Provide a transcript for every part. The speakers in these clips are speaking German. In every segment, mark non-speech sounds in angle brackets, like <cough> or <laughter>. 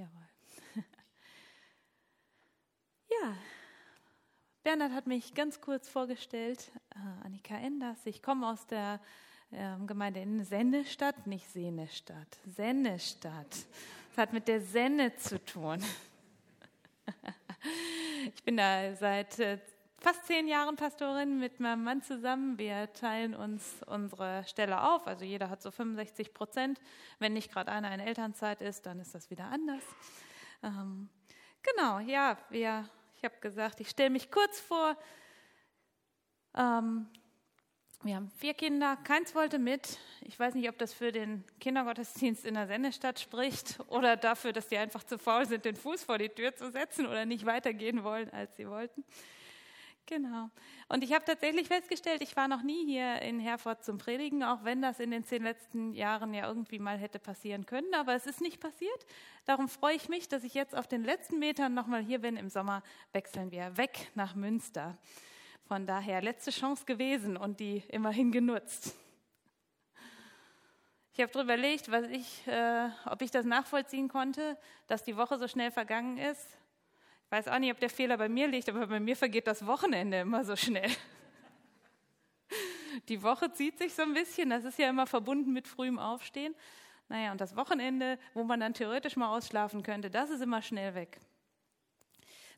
Jawohl. <laughs> ja, Bernhard hat mich ganz kurz vorgestellt. Äh, Annika Enders. Ich komme aus der äh, Gemeinde in Sennestadt, nicht Sehnesstadt, Sennestadt. Das hat mit der Senne zu tun. <laughs> ich bin da seit äh, fast zehn Jahren Pastorin mit meinem Mann zusammen. Wir teilen uns unsere Stelle auf. Also jeder hat so 65 Prozent. Wenn nicht gerade einer in Elternzeit ist, dann ist das wieder anders. Ähm, genau, ja, wir, ich habe gesagt, ich stelle mich kurz vor. Ähm, wir haben vier Kinder, keins wollte mit. Ich weiß nicht, ob das für den Kindergottesdienst in der Sendestadt spricht oder dafür, dass die einfach zu faul sind, den Fuß vor die Tür zu setzen oder nicht weitergehen wollen, als sie wollten. Genau. Und ich habe tatsächlich festgestellt, ich war noch nie hier in Herford zum Predigen, auch wenn das in den zehn letzten Jahren ja irgendwie mal hätte passieren können. Aber es ist nicht passiert. Darum freue ich mich, dass ich jetzt auf den letzten Metern nochmal hier bin. Im Sommer wechseln wir weg nach Münster. Von daher letzte Chance gewesen und die immerhin genutzt. Ich habe darüber überlegt, was ich, äh, ob ich das nachvollziehen konnte, dass die Woche so schnell vergangen ist. Weiß auch nicht, ob der Fehler bei mir liegt, aber bei mir vergeht das Wochenende immer so schnell. Die Woche zieht sich so ein bisschen, das ist ja immer verbunden mit frühem Aufstehen. Naja, und das Wochenende, wo man dann theoretisch mal ausschlafen könnte, das ist immer schnell weg.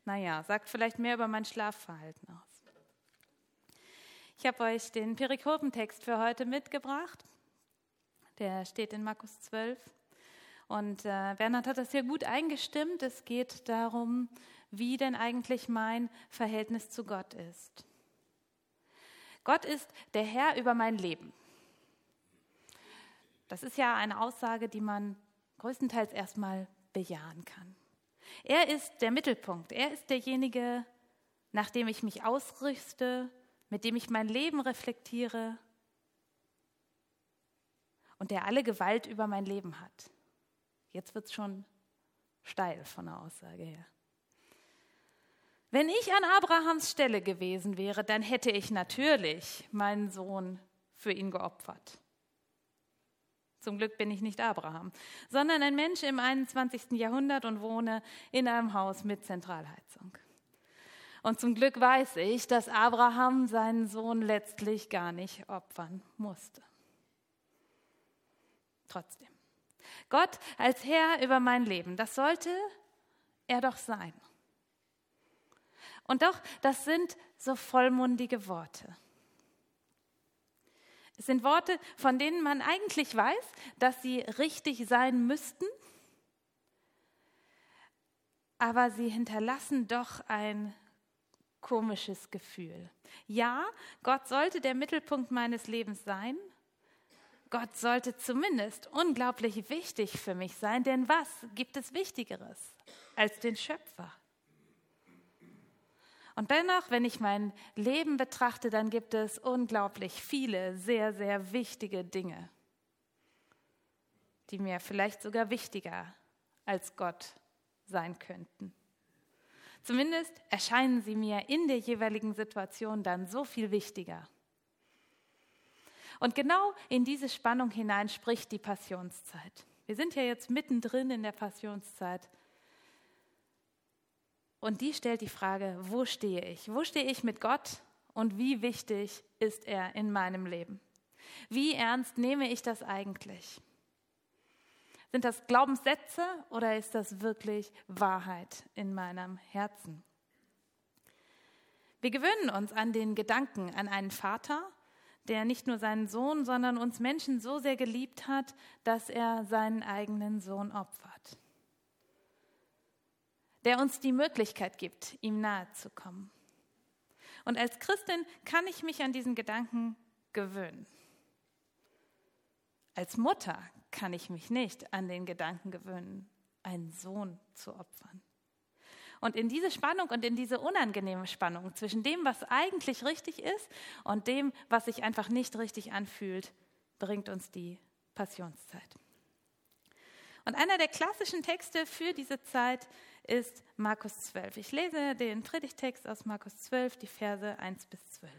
Naja, sagt vielleicht mehr über mein Schlafverhalten aus. Ich habe euch den Perikopentext für heute mitgebracht. Der steht in Markus 12. Und äh, Bernhard hat das hier gut eingestimmt. Es geht darum, wie denn eigentlich mein Verhältnis zu Gott ist. Gott ist der Herr über mein Leben. Das ist ja eine Aussage, die man größtenteils erstmal bejahen kann. Er ist der Mittelpunkt. Er ist derjenige, nach dem ich mich ausrüste, mit dem ich mein Leben reflektiere und der alle Gewalt über mein Leben hat. Jetzt wird es schon steil von der Aussage her. Wenn ich an Abrahams Stelle gewesen wäre, dann hätte ich natürlich meinen Sohn für ihn geopfert. Zum Glück bin ich nicht Abraham, sondern ein Mensch im 21. Jahrhundert und wohne in einem Haus mit Zentralheizung. Und zum Glück weiß ich, dass Abraham seinen Sohn letztlich gar nicht opfern musste. Trotzdem. Gott als Herr über mein Leben, das sollte er doch sein. Und doch, das sind so vollmundige Worte. Es sind Worte, von denen man eigentlich weiß, dass sie richtig sein müssten, aber sie hinterlassen doch ein komisches Gefühl. Ja, Gott sollte der Mittelpunkt meines Lebens sein. Gott sollte zumindest unglaublich wichtig für mich sein, denn was gibt es Wichtigeres als den Schöpfer? Und dennoch, wenn ich mein Leben betrachte, dann gibt es unglaublich viele sehr, sehr wichtige Dinge, die mir vielleicht sogar wichtiger als Gott sein könnten. Zumindest erscheinen sie mir in der jeweiligen Situation dann so viel wichtiger. Und genau in diese Spannung hinein spricht die Passionszeit. Wir sind ja jetzt mittendrin in der Passionszeit. Und die stellt die Frage, wo stehe ich? Wo stehe ich mit Gott und wie wichtig ist er in meinem Leben? Wie ernst nehme ich das eigentlich? Sind das Glaubenssätze oder ist das wirklich Wahrheit in meinem Herzen? Wir gewöhnen uns an den Gedanken an einen Vater, der nicht nur seinen Sohn, sondern uns Menschen so sehr geliebt hat, dass er seinen eigenen Sohn opfert der uns die Möglichkeit gibt, ihm nahe zu kommen. Und als Christin kann ich mich an diesen Gedanken gewöhnen. Als Mutter kann ich mich nicht an den Gedanken gewöhnen, einen Sohn zu opfern. Und in diese Spannung und in diese unangenehme Spannung zwischen dem, was eigentlich richtig ist und dem, was sich einfach nicht richtig anfühlt, bringt uns die Passionszeit. Und einer der klassischen Texte für diese Zeit ist Markus 12. Ich lese den Predigtext aus Markus 12, die Verse 1 bis 12.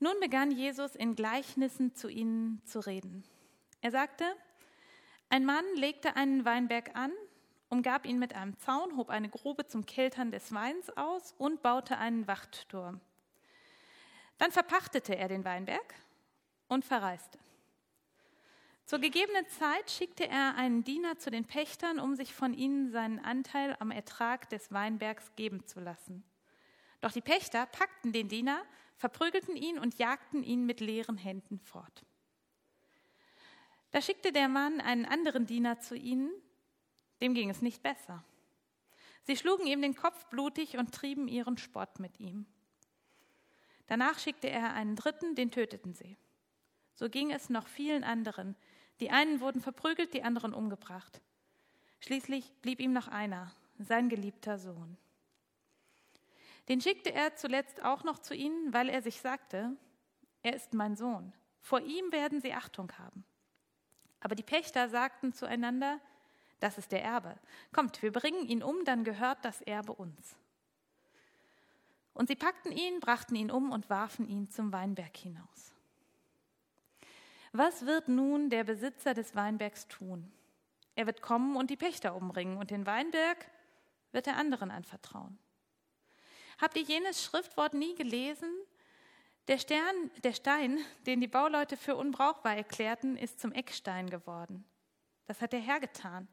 Nun begann Jesus in Gleichnissen zu ihnen zu reden. Er sagte, Ein Mann legte einen Weinberg an, umgab ihn mit einem Zaun, hob eine Grube zum Keltern des Weins aus und baute einen Wachtturm. Dann verpachtete er den Weinberg und verreiste. Zur gegebenen Zeit schickte er einen Diener zu den Pächtern, um sich von ihnen seinen Anteil am Ertrag des Weinbergs geben zu lassen. Doch die Pächter packten den Diener, verprügelten ihn und jagten ihn mit leeren Händen fort. Da schickte der Mann einen anderen Diener zu ihnen, dem ging es nicht besser. Sie schlugen ihm den Kopf blutig und trieben ihren Spott mit ihm. Danach schickte er einen dritten, den töteten sie. So ging es noch vielen anderen, die einen wurden verprügelt, die anderen umgebracht. Schließlich blieb ihm noch einer, sein geliebter Sohn. Den schickte er zuletzt auch noch zu ihnen, weil er sich sagte, er ist mein Sohn. Vor ihm werden sie Achtung haben. Aber die Pächter sagten zueinander, das ist der Erbe. Kommt, wir bringen ihn um, dann gehört das Erbe uns. Und sie packten ihn, brachten ihn um und warfen ihn zum Weinberg hinaus. Was wird nun der Besitzer des Weinbergs tun? Er wird kommen und die Pächter umbringen und den Weinberg wird er anderen anvertrauen. Habt ihr jenes Schriftwort nie gelesen? Der, Stern, der Stein, den die Bauleute für unbrauchbar erklärten, ist zum Eckstein geworden. Das hat der Herr getan.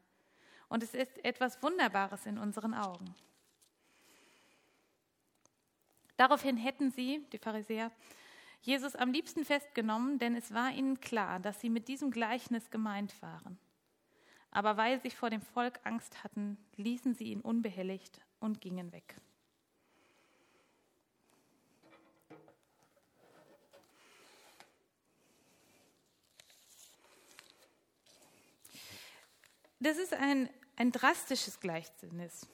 Und es ist etwas Wunderbares in unseren Augen. Daraufhin hätten sie, die Pharisäer, Jesus am liebsten festgenommen, denn es war ihnen klar, dass sie mit diesem Gleichnis gemeint waren. Aber weil sie vor dem Volk Angst hatten, ließen sie ihn unbehelligt und gingen weg. Das ist ein, ein drastisches Gleichnis.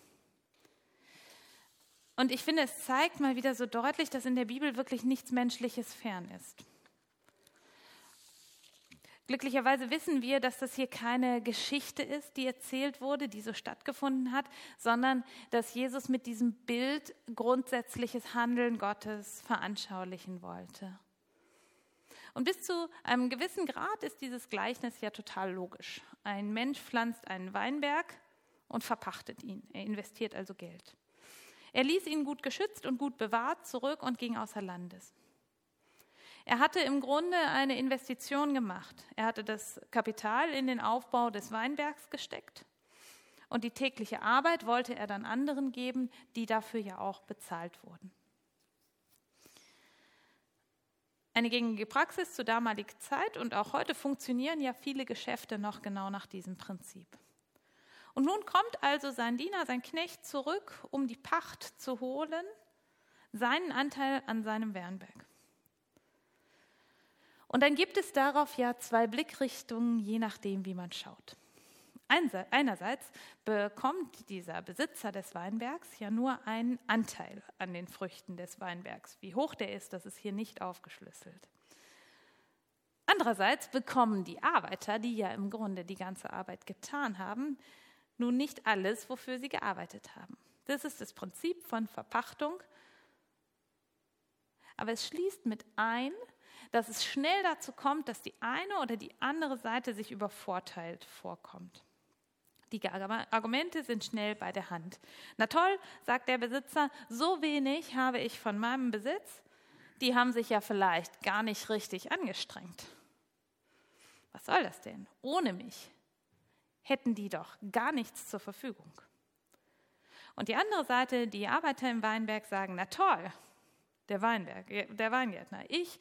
Und ich finde, es zeigt mal wieder so deutlich, dass in der Bibel wirklich nichts Menschliches fern ist. Glücklicherweise wissen wir, dass das hier keine Geschichte ist, die erzählt wurde, die so stattgefunden hat, sondern dass Jesus mit diesem Bild grundsätzliches Handeln Gottes veranschaulichen wollte. Und bis zu einem gewissen Grad ist dieses Gleichnis ja total logisch. Ein Mensch pflanzt einen Weinberg und verpachtet ihn. Er investiert also Geld. Er ließ ihn gut geschützt und gut bewahrt zurück und ging außer Landes. Er hatte im Grunde eine Investition gemacht. Er hatte das Kapital in den Aufbau des Weinbergs gesteckt und die tägliche Arbeit wollte er dann anderen geben, die dafür ja auch bezahlt wurden. Eine gängige Praxis zur damaligen Zeit und auch heute funktionieren ja viele Geschäfte noch genau nach diesem Prinzip. Und nun kommt also sein Diener, sein Knecht zurück, um die Pacht zu holen, seinen Anteil an seinem Wernberg. Und dann gibt es darauf ja zwei Blickrichtungen, je nachdem, wie man schaut. Einerseits bekommt dieser Besitzer des Weinbergs ja nur einen Anteil an den Früchten des Weinbergs. Wie hoch der ist, das ist hier nicht aufgeschlüsselt. Andererseits bekommen die Arbeiter, die ja im Grunde die ganze Arbeit getan haben, nun nicht alles, wofür sie gearbeitet haben. Das ist das Prinzip von Verpachtung. Aber es schließt mit ein, dass es schnell dazu kommt, dass die eine oder die andere Seite sich übervorteilt vorkommt. Die Argumente sind schnell bei der Hand. Na toll, sagt der Besitzer, so wenig habe ich von meinem Besitz, die haben sich ja vielleicht gar nicht richtig angestrengt. Was soll das denn? Ohne mich hätten die doch gar nichts zur Verfügung. Und die andere Seite, die Arbeiter im Weinberg sagen, na toll, der Weinberg, der Weingärtner, ich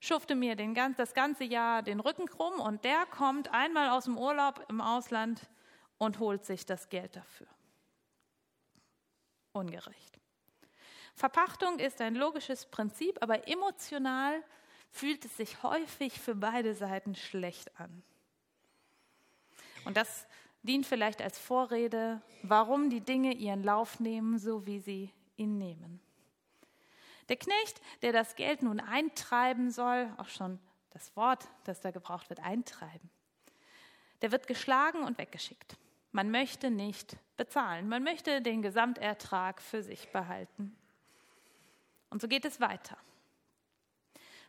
schufte mir den, das ganze Jahr den Rücken krumm und der kommt einmal aus dem Urlaub im Ausland und holt sich das Geld dafür. Ungerecht. Verpachtung ist ein logisches Prinzip, aber emotional fühlt es sich häufig für beide Seiten schlecht an. Und das dient vielleicht als Vorrede, warum die Dinge ihren Lauf nehmen, so wie sie ihn nehmen. Der Knecht, der das Geld nun eintreiben soll, auch schon das Wort, das da gebraucht wird, eintreiben, der wird geschlagen und weggeschickt. Man möchte nicht bezahlen, man möchte den Gesamtertrag für sich behalten. Und so geht es weiter.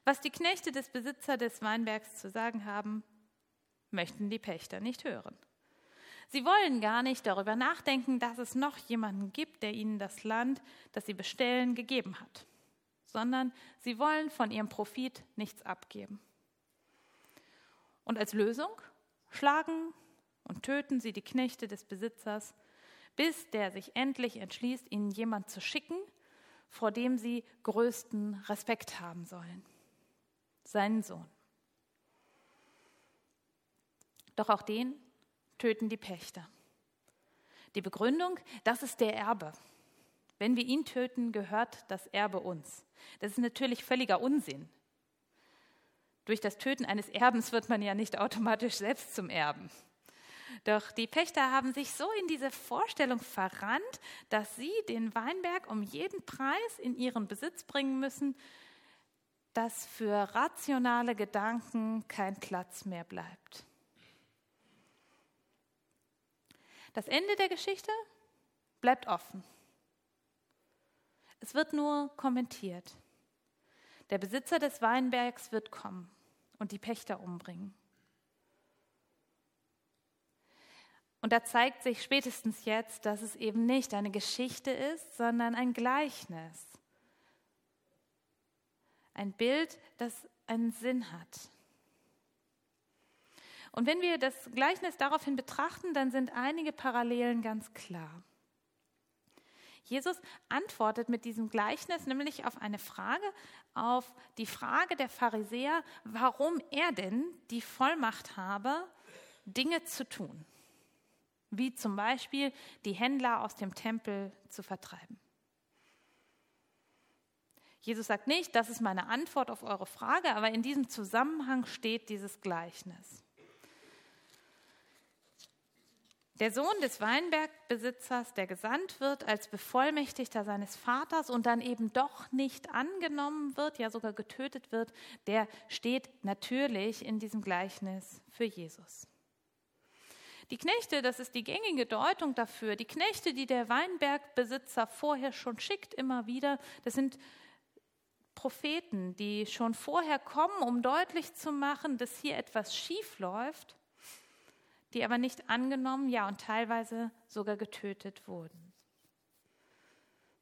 Was die Knechte des Besitzers des Weinbergs zu sagen haben, möchten die Pächter nicht hören. Sie wollen gar nicht darüber nachdenken, dass es noch jemanden gibt, der ihnen das Land, das sie bestellen, gegeben hat, sondern sie wollen von ihrem Profit nichts abgeben. Und als Lösung schlagen und töten sie die Knechte des Besitzers, bis der sich endlich entschließt, ihnen jemand zu schicken, vor dem sie größten Respekt haben sollen, seinen Sohn. Doch auch den töten die Pächter. Die Begründung, das ist der Erbe. Wenn wir ihn töten, gehört das Erbe uns. Das ist natürlich völliger Unsinn. Durch das Töten eines Erbens wird man ja nicht automatisch selbst zum Erben. Doch die Pächter haben sich so in diese Vorstellung verrannt, dass sie den Weinberg um jeden Preis in ihren Besitz bringen müssen, dass für rationale Gedanken kein Platz mehr bleibt. Das Ende der Geschichte bleibt offen. Es wird nur kommentiert. Der Besitzer des Weinbergs wird kommen und die Pächter umbringen. Und da zeigt sich spätestens jetzt, dass es eben nicht eine Geschichte ist, sondern ein Gleichnis. Ein Bild, das einen Sinn hat. Und wenn wir das Gleichnis daraufhin betrachten, dann sind einige Parallelen ganz klar. Jesus antwortet mit diesem Gleichnis nämlich auf eine Frage, auf die Frage der Pharisäer, warum er denn die Vollmacht habe, Dinge zu tun, wie zum Beispiel die Händler aus dem Tempel zu vertreiben. Jesus sagt nicht, das ist meine Antwort auf eure Frage, aber in diesem Zusammenhang steht dieses Gleichnis. Der Sohn des Weinbergbesitzers, der gesandt wird als Bevollmächtigter seines Vaters und dann eben doch nicht angenommen wird, ja sogar getötet wird, der steht natürlich in diesem Gleichnis für Jesus. Die Knechte, das ist die gängige Deutung dafür, die Knechte, die der Weinbergbesitzer vorher schon schickt, immer wieder, das sind Propheten, die schon vorher kommen, um deutlich zu machen, dass hier etwas schief läuft die aber nicht angenommen, ja und teilweise sogar getötet wurden.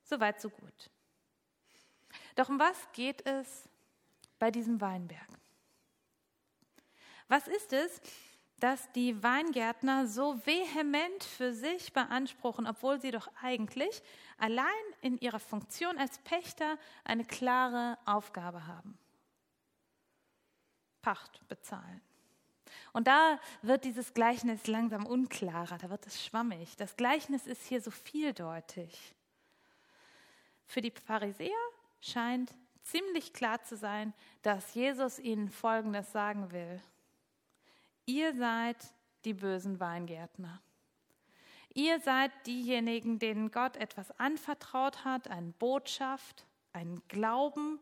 Soweit, so gut. Doch um was geht es bei diesem Weinberg? Was ist es, dass die Weingärtner so vehement für sich beanspruchen, obwohl sie doch eigentlich allein in ihrer Funktion als Pächter eine klare Aufgabe haben? Pacht bezahlen. Und da wird dieses Gleichnis langsam unklarer, da wird es schwammig. Das Gleichnis ist hier so vieldeutig. Für die Pharisäer scheint ziemlich klar zu sein, dass Jesus ihnen Folgendes sagen will. Ihr seid die bösen Weingärtner. Ihr seid diejenigen, denen Gott etwas anvertraut hat, eine Botschaft, einen Glauben,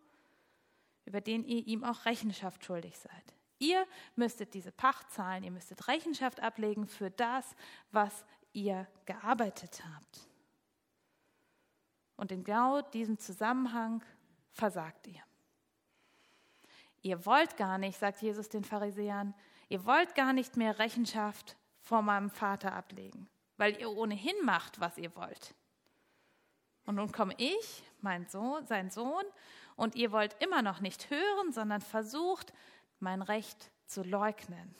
über den ihr ihm auch Rechenschaft schuldig seid. Ihr müsstet diese Pacht zahlen, ihr müsstet Rechenschaft ablegen für das, was ihr gearbeitet habt. Und in genau diesem Zusammenhang versagt ihr. Ihr wollt gar nicht, sagt Jesus den Pharisäern, ihr wollt gar nicht mehr Rechenschaft vor meinem Vater ablegen, weil ihr ohnehin macht, was ihr wollt. Und nun komme ich, mein Sohn, sein Sohn, und ihr wollt immer noch nicht hören, sondern versucht, mein Recht zu leugnen.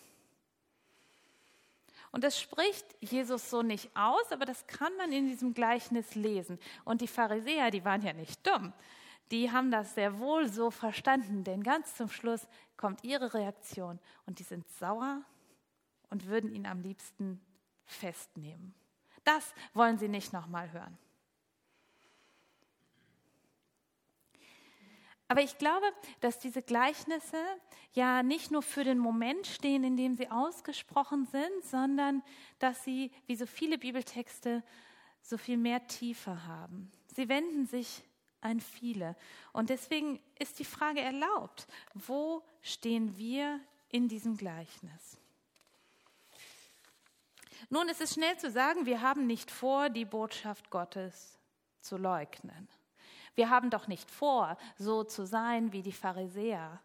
Und das spricht Jesus so nicht aus, aber das kann man in diesem Gleichnis lesen. Und die Pharisäer, die waren ja nicht dumm. Die haben das sehr wohl so verstanden, denn ganz zum Schluss kommt ihre Reaktion und die sind sauer und würden ihn am liebsten festnehmen. Das wollen sie nicht nochmal hören. Aber ich glaube, dass diese Gleichnisse ja nicht nur für den Moment stehen, in dem sie ausgesprochen sind, sondern dass sie, wie so viele Bibeltexte, so viel mehr Tiefe haben. Sie wenden sich an viele. Und deswegen ist die Frage erlaubt, wo stehen wir in diesem Gleichnis? Nun ist es schnell zu sagen, wir haben nicht vor, die Botschaft Gottes zu leugnen. Wir haben doch nicht vor, so zu sein wie die Pharisäer.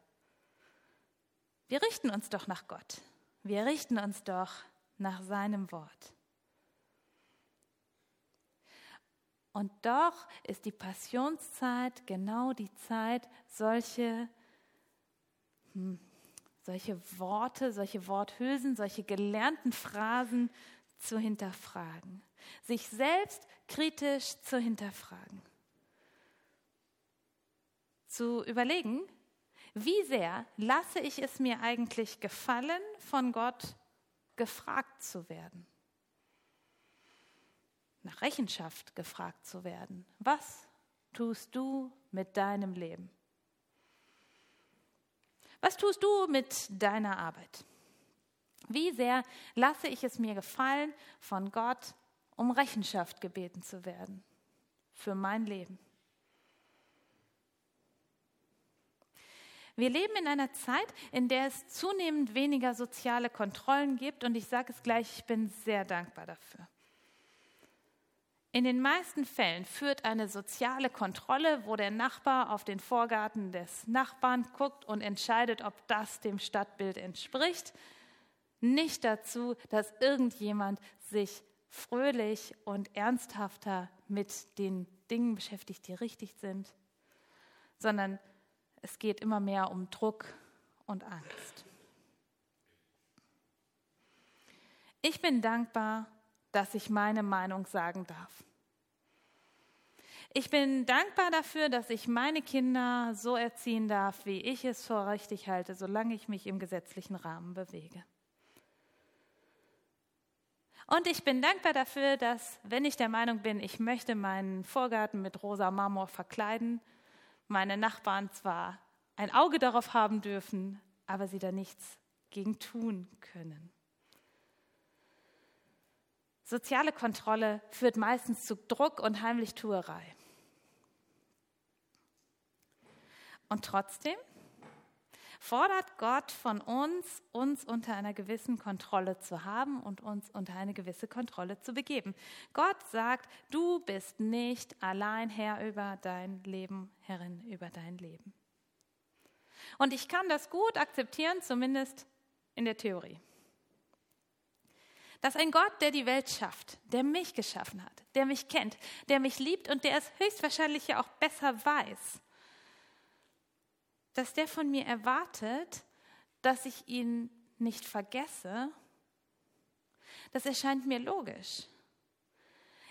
Wir richten uns doch nach Gott. wir richten uns doch nach seinem Wort. Und doch ist die Passionszeit genau die Zeit, solche, hm, solche Worte, solche Worthülsen, solche gelernten Phrasen zu hinterfragen, sich selbst kritisch zu hinterfragen, zu überlegen, wie sehr lasse ich es mir eigentlich gefallen, von Gott gefragt zu werden? Nach Rechenschaft gefragt zu werden. Was tust du mit deinem Leben? Was tust du mit deiner Arbeit? Wie sehr lasse ich es mir gefallen, von Gott um Rechenschaft gebeten zu werden für mein Leben? Wir leben in einer Zeit, in der es zunehmend weniger soziale Kontrollen gibt und ich sage es gleich, ich bin sehr dankbar dafür. In den meisten Fällen führt eine soziale Kontrolle, wo der Nachbar auf den Vorgarten des Nachbarn guckt und entscheidet, ob das dem Stadtbild entspricht, nicht dazu, dass irgendjemand sich fröhlich und ernsthafter mit den Dingen beschäftigt, die richtig sind, sondern es geht immer mehr um Druck und Angst. Ich bin dankbar, dass ich meine Meinung sagen darf. Ich bin dankbar dafür, dass ich meine Kinder so erziehen darf, wie ich es für richtig halte, solange ich mich im gesetzlichen Rahmen bewege. Und ich bin dankbar dafür, dass, wenn ich der Meinung bin, ich möchte meinen Vorgarten mit rosa Marmor verkleiden, meine Nachbarn zwar ein Auge darauf haben dürfen, aber sie da nichts gegen tun können. Soziale Kontrolle führt meistens zu Druck und Heimlichtuerei. Und trotzdem fordert Gott von uns, uns unter einer gewissen Kontrolle zu haben und uns unter eine gewisse Kontrolle zu begeben. Gott sagt, du bist nicht allein Herr über dein Leben, Herrin über dein Leben. Und ich kann das gut akzeptieren, zumindest in der Theorie. Dass ein Gott, der die Welt schafft, der mich geschaffen hat, der mich kennt, der mich liebt und der es höchstwahrscheinlich ja auch besser weiß, dass der von mir erwartet, dass ich ihn nicht vergesse, das erscheint mir logisch.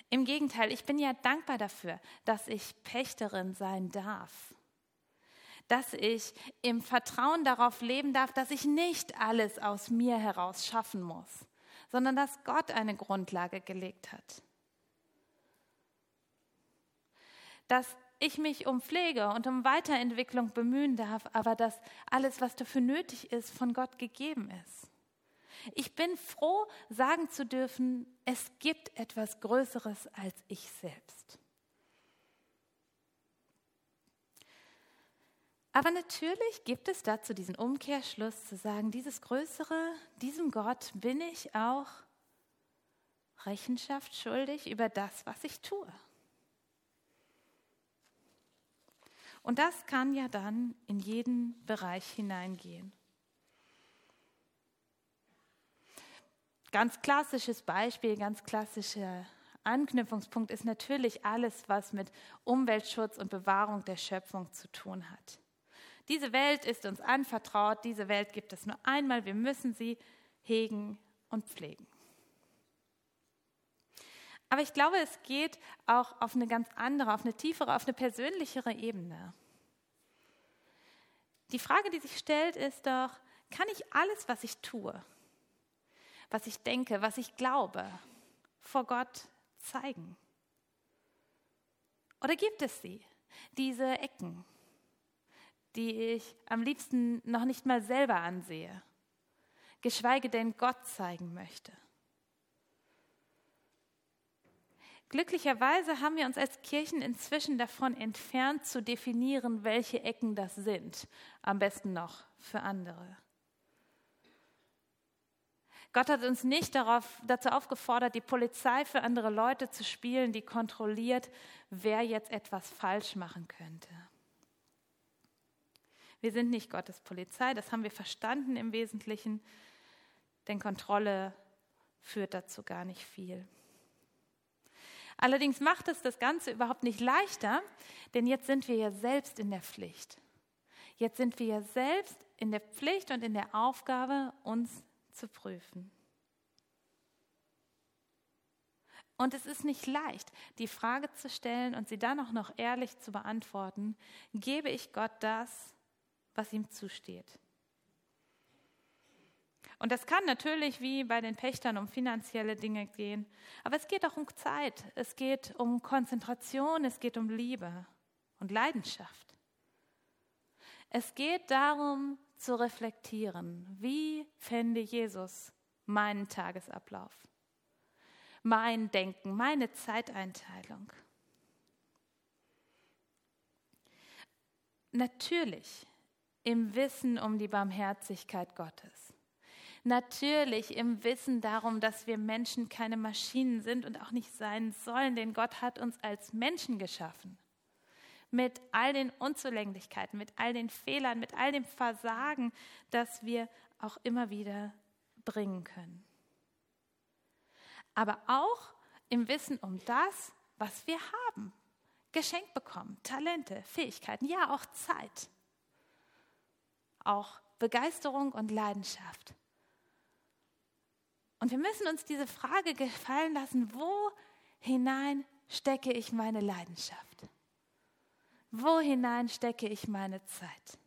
Im Gegenteil, ich bin ja dankbar dafür, dass ich Pächterin sein darf. Dass ich im Vertrauen darauf leben darf, dass ich nicht alles aus mir heraus schaffen muss, sondern dass Gott eine Grundlage gelegt hat. Dass ich mich um Pflege und um Weiterentwicklung bemühen darf, aber dass alles, was dafür nötig ist, von Gott gegeben ist. Ich bin froh, sagen zu dürfen, es gibt etwas Größeres als ich selbst. Aber natürlich gibt es dazu diesen Umkehrschluss zu sagen, dieses Größere, diesem Gott bin ich auch Rechenschaft schuldig über das, was ich tue. Und das kann ja dann in jeden Bereich hineingehen. Ganz klassisches Beispiel, ganz klassischer Anknüpfungspunkt ist natürlich alles, was mit Umweltschutz und Bewahrung der Schöpfung zu tun hat. Diese Welt ist uns anvertraut, diese Welt gibt es nur einmal, wir müssen sie hegen und pflegen. Aber ich glaube, es geht auch auf eine ganz andere, auf eine tiefere, auf eine persönlichere Ebene. Die Frage, die sich stellt, ist doch, kann ich alles, was ich tue, was ich denke, was ich glaube, vor Gott zeigen? Oder gibt es sie, diese Ecken, die ich am liebsten noch nicht mal selber ansehe, geschweige denn Gott zeigen möchte? Glücklicherweise haben wir uns als Kirchen inzwischen davon entfernt zu definieren, welche Ecken das sind, am besten noch für andere. Gott hat uns nicht darauf, dazu aufgefordert, die Polizei für andere Leute zu spielen, die kontrolliert, wer jetzt etwas falsch machen könnte. Wir sind nicht Gottes Polizei, das haben wir verstanden im Wesentlichen. denn Kontrolle führt dazu gar nicht viel. Allerdings macht es das Ganze überhaupt nicht leichter, denn jetzt sind wir ja selbst in der Pflicht. Jetzt sind wir ja selbst in der Pflicht und in der Aufgabe, uns zu prüfen. Und es ist nicht leicht, die Frage zu stellen und sie dann auch noch ehrlich zu beantworten, gebe ich Gott das, was ihm zusteht? Und das kann natürlich wie bei den Pächtern um finanzielle Dinge gehen, aber es geht auch um Zeit, es geht um Konzentration, es geht um Liebe und Leidenschaft. Es geht darum zu reflektieren, wie fände Jesus meinen Tagesablauf, mein Denken, meine Zeiteinteilung. Natürlich im Wissen um die Barmherzigkeit Gottes. Natürlich im Wissen darum, dass wir Menschen keine Maschinen sind und auch nicht sein sollen, denn Gott hat uns als Menschen geschaffen. Mit all den Unzulänglichkeiten, mit all den Fehlern, mit all dem Versagen, das wir auch immer wieder bringen können. Aber auch im Wissen um das, was wir haben. Geschenkt bekommen, Talente, Fähigkeiten, ja auch Zeit auch Begeisterung und Leidenschaft. Und wir müssen uns diese Frage gefallen lassen, wo hinein stecke ich meine Leidenschaft? Wo hinein stecke ich meine Zeit?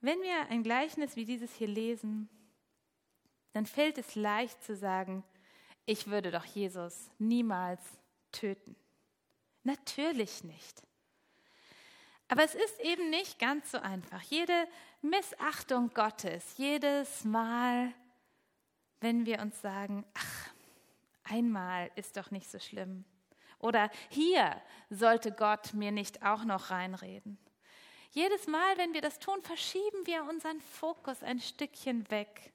Wenn wir ein Gleichnis wie dieses hier lesen, dann fällt es leicht zu sagen, ich würde doch Jesus niemals töten. Natürlich nicht. Aber es ist eben nicht ganz so einfach. Jede Missachtung Gottes, jedes Mal, wenn wir uns sagen, ach, einmal ist doch nicht so schlimm. Oder hier sollte Gott mir nicht auch noch reinreden. Jedes Mal, wenn wir das tun, verschieben wir unseren Fokus ein Stückchen weg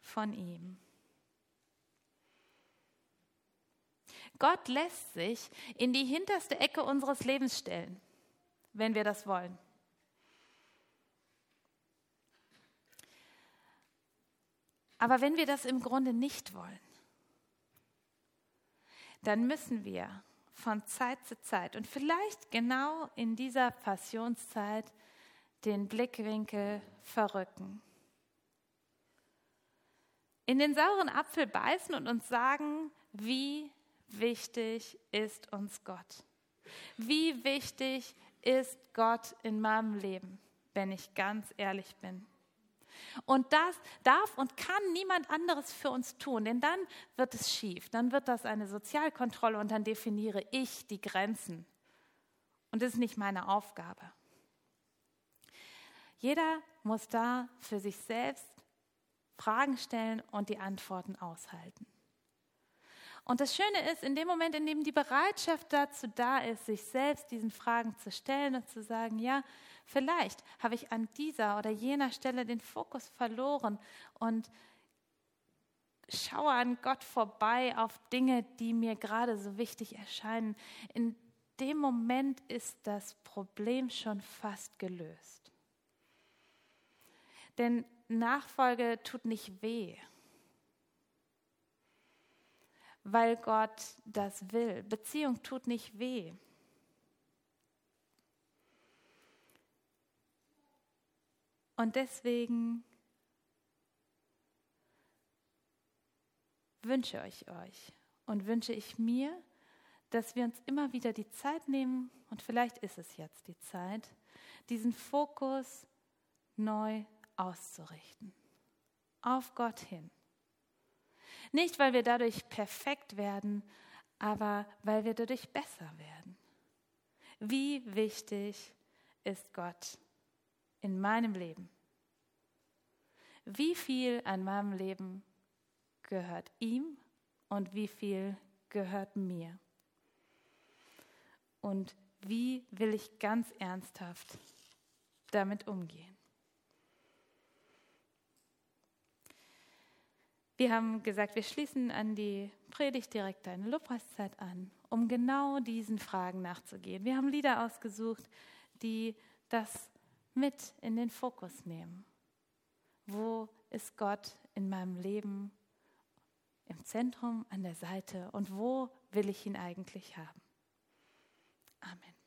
von ihm. Gott lässt sich in die hinterste Ecke unseres Lebens stellen wenn wir das wollen. Aber wenn wir das im Grunde nicht wollen, dann müssen wir von Zeit zu Zeit und vielleicht genau in dieser Passionszeit den Blickwinkel verrücken. In den sauren Apfel beißen und uns sagen, wie wichtig ist uns Gott. Wie wichtig ist Gott in meinem Leben, wenn ich ganz ehrlich bin. Und das darf und kann niemand anderes für uns tun, denn dann wird es schief, dann wird das eine Sozialkontrolle und dann definiere ich die Grenzen. Und das ist nicht meine Aufgabe. Jeder muss da für sich selbst Fragen stellen und die Antworten aushalten. Und das Schöne ist, in dem Moment, in dem die Bereitschaft dazu da ist, sich selbst diesen Fragen zu stellen und zu sagen, ja, vielleicht habe ich an dieser oder jener Stelle den Fokus verloren und schaue an Gott vorbei auf Dinge, die mir gerade so wichtig erscheinen. In dem Moment ist das Problem schon fast gelöst. Denn Nachfolge tut nicht weh weil Gott das will. Beziehung tut nicht weh. Und deswegen wünsche ich euch und wünsche ich mir, dass wir uns immer wieder die Zeit nehmen, und vielleicht ist es jetzt die Zeit, diesen Fokus neu auszurichten. Auf Gott hin. Nicht, weil wir dadurch perfekt werden, aber weil wir dadurch besser werden. Wie wichtig ist Gott in meinem Leben? Wie viel an meinem Leben gehört ihm und wie viel gehört mir? Und wie will ich ganz ernsthaft damit umgehen? Wir haben gesagt, wir schließen an die Predigt direkt eine Lobpreiszeit an, um genau diesen Fragen nachzugehen. Wir haben Lieder ausgesucht, die das mit in den Fokus nehmen. Wo ist Gott in meinem Leben im Zentrum, an der Seite und wo will ich ihn eigentlich haben? Amen.